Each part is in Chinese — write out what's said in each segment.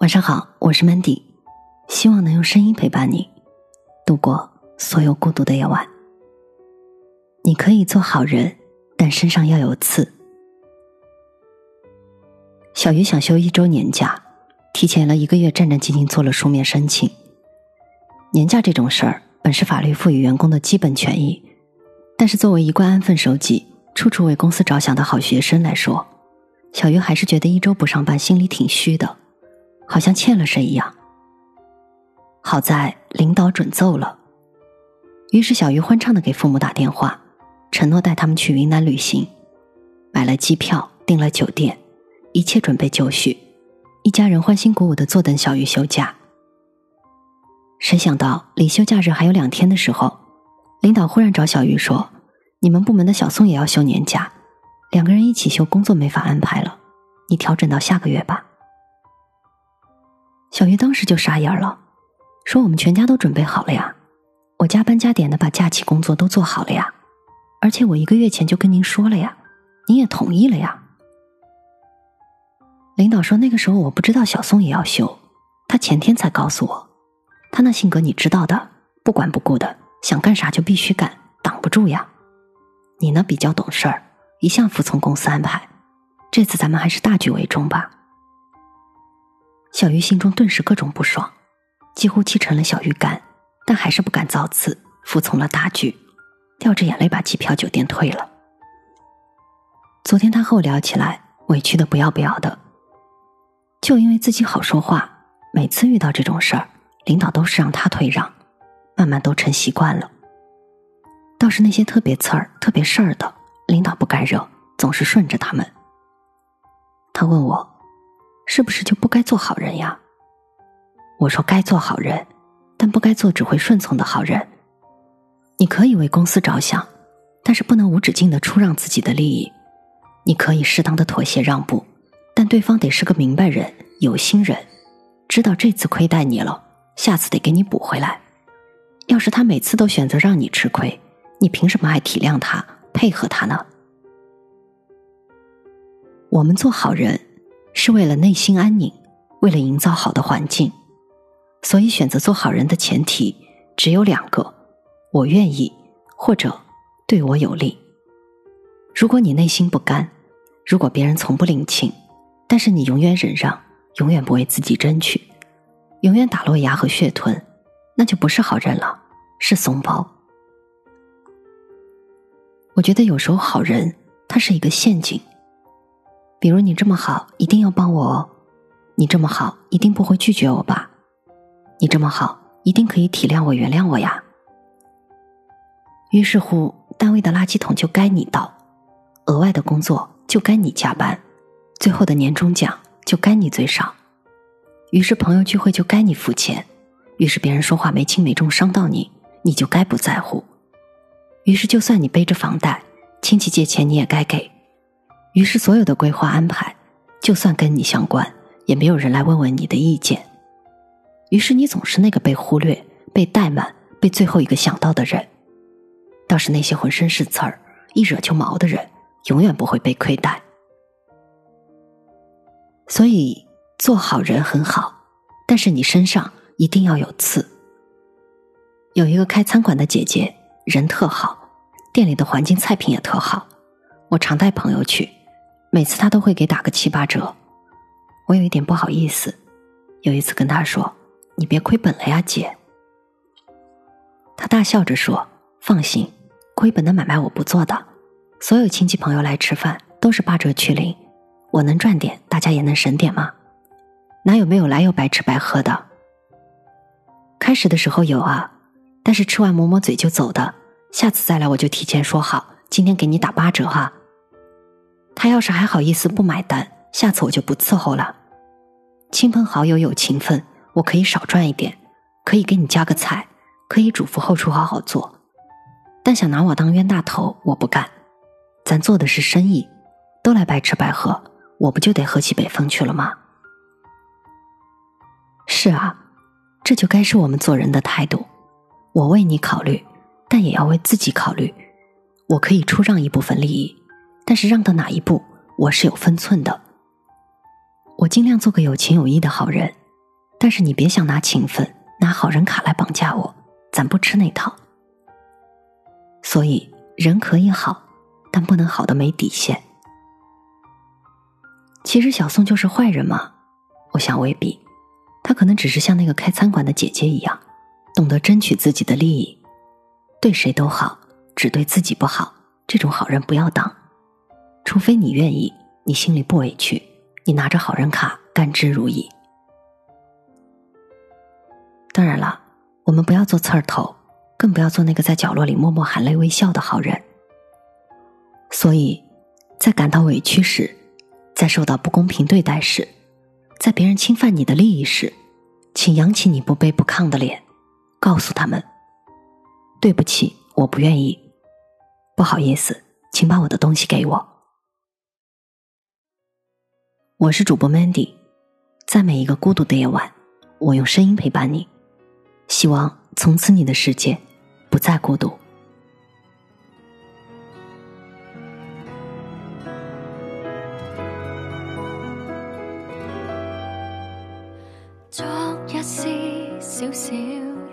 晚上好，我是 Mandy，希望能用声音陪伴你度过所有孤独的夜晚。你可以做好人，但身上要有刺。小鱼想休一周年假，提前了一个月，战战兢兢做了书面申请。年假这种事儿，本是法律赋予员工的基本权益，但是作为一贯安分守己、处处为公司着想的好学生来说，小鱼还是觉得一周不上班，心里挺虚的。好像欠了谁一样。好在领导准奏了，于是小鱼欢畅的给父母打电话，承诺带他们去云南旅行，买了机票，订了酒店，一切准备就绪，一家人欢欣鼓舞的坐等小鱼休假。谁想到离休假日还有两天的时候，领导忽然找小鱼说：“你们部门的小宋也要休年假，两个人一起休，工作没法安排了，你调整到下个月吧。”小鱼当时就傻眼了，说：“我们全家都准备好了呀，我加班加点的把假期工作都做好了呀，而且我一个月前就跟您说了呀，您也同意了呀。”领导说：“那个时候我不知道小宋也要休，他前天才告诉我，他那性格你知道的，不管不顾的，想干啥就必须干，挡不住呀。你呢比较懂事儿，一向服从公司安排，这次咱们还是大局为重吧。”小鱼心中顿时各种不爽，几乎气成了小鱼干，但还是不敢造次，服从了大局，掉着眼泪把机票、酒店退了。昨天他和我聊起来，委屈的不要不要的，就因为自己好说话，每次遇到这种事儿，领导都是让他退让，慢慢都成习惯了。倒是那些特别刺儿、特别事儿的，领导不敢惹，总是顺着他们。他问我。是不是就不该做好人呀？我说该做好人，但不该做只会顺从的好人。你可以为公司着想，但是不能无止境的出让自己的利益。你可以适当的妥协让步，但对方得是个明白人、有心人，知道这次亏待你了，下次得给你补回来。要是他每次都选择让你吃亏，你凭什么还体谅他、配合他呢？我们做好人。是为了内心安宁，为了营造好的环境，所以选择做好人的前提只有两个：我愿意，或者对我有利。如果你内心不甘，如果别人从不领情，但是你永远忍让，永远不为自己争取，永远打落牙和血吞，那就不是好人了，是怂包。我觉得有时候好人他是一个陷阱。比如你这么好，一定要帮我哦。你这么好，一定不会拒绝我吧？你这么好，一定可以体谅我、原谅我呀。于是乎，单位的垃圾桶就该你倒，额外的工作就该你加班，最后的年终奖就该你最少。于是朋友聚会就该你付钱，于是别人说话没轻没重伤到你，你就该不在乎。于是就算你背着房贷，亲戚借钱你也该给。于是，所有的规划安排，就算跟你相关，也没有人来问问你的意见。于是，你总是那个被忽略、被怠慢、被最后一个想到的人。倒是那些浑身是刺儿、一惹就毛的人，永远不会被亏待。所以，做好人很好，但是你身上一定要有刺。有一个开餐馆的姐姐，人特好，店里的环境、菜品也特好，我常带朋友去。每次他都会给打个七八折，我有一点不好意思。有一次跟他说：“你别亏本了呀，姐。”他大笑着说：“放心，亏本的买卖我不做的。所有亲戚朋友来吃饭都是八折去零，我能赚点，大家也能省点吗？哪有没有来又白吃白喝的？开始的时候有啊，但是吃完抹抹嘴就走的。下次再来我就提前说好，今天给你打八折哈。”他要是还好意思不买单，下次我就不伺候了。亲朋好友有情分，我可以少赚一点，可以给你加个菜，可以嘱咐后厨好好做。但想拿我当冤大头，我不干。咱做的是生意，都来白吃白喝，我不就得喝起北风去了吗？是啊，这就该是我们做人的态度。我为你考虑，但也要为自己考虑。我可以出让一部分利益。但是让到哪一步，我是有分寸的。我尽量做个有情有义的好人，但是你别想拿情分、拿好人卡来绑架我，咱不吃那套。所以人可以好，但不能好的没底线。其实小宋就是坏人吗？我想未必，他可能只是像那个开餐馆的姐姐一样，懂得争取自己的利益，对谁都好，只对自己不好。这种好人不要当，除非你愿意，你心里不委屈，你拿着好人卡甘之如饴。当然了，我们不要做刺儿头，更不要做那个在角落里默默含泪微笑的好人。所以，在感到委屈时，在受到不公平对待时，在别人侵犯你的利益时，请扬起你不卑不亢的脸，告诉他们：“对不起，我不愿意。不好意思，请把我的东西给我。”我是主播 Mandy，在每一个孤独的夜晚，我用声音陪伴你。希望从此你的世界不再孤独。昨日是小小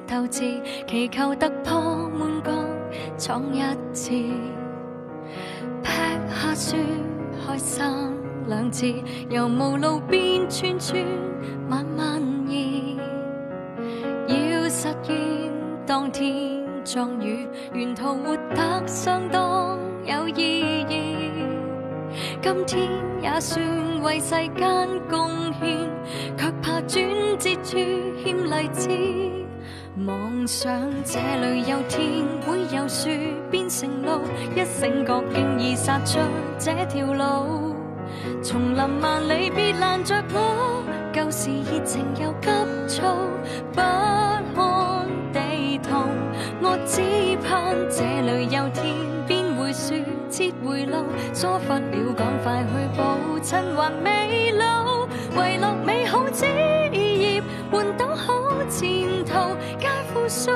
斗志，祈求突破满江闯一次，劈下雪开心两字，由无路边串串慢慢移。要实现当天壮语，沿途活得相当有意义。今天也算为世间贡献，却怕转折处欠励志。妄想这里有天会有树变成路，一醒觉竟已杀出这条路。丛林万里别拦着我，旧时热情又急躁，不看地图，我只盼这里有天变回树，切回路，疏忽了赶快去补，趁还未老，遗落美好枝叶，换到好前途，皆负数。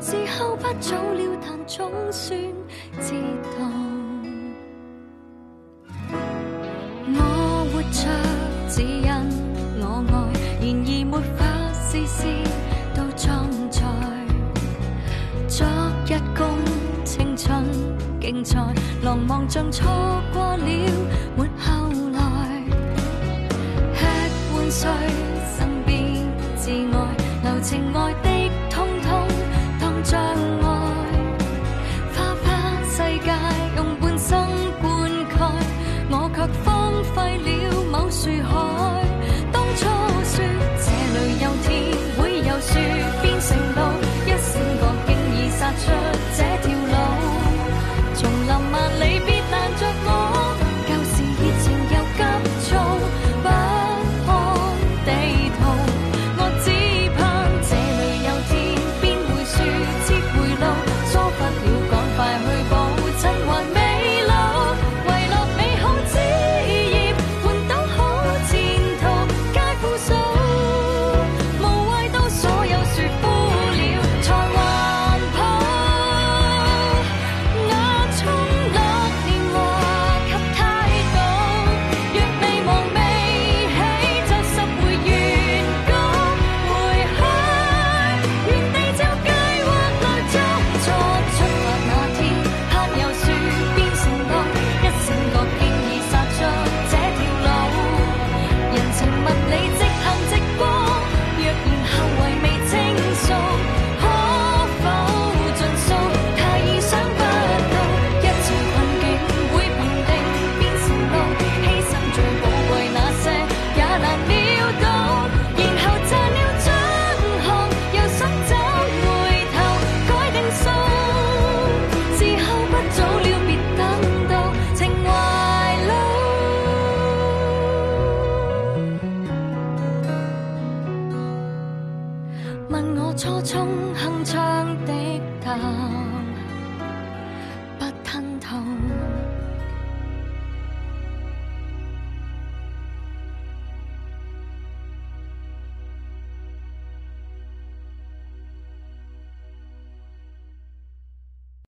时候不早了，但总算知道。思都装载。昨日共青春竞赛，狼望像错过了冲向窗的答，不吞吐。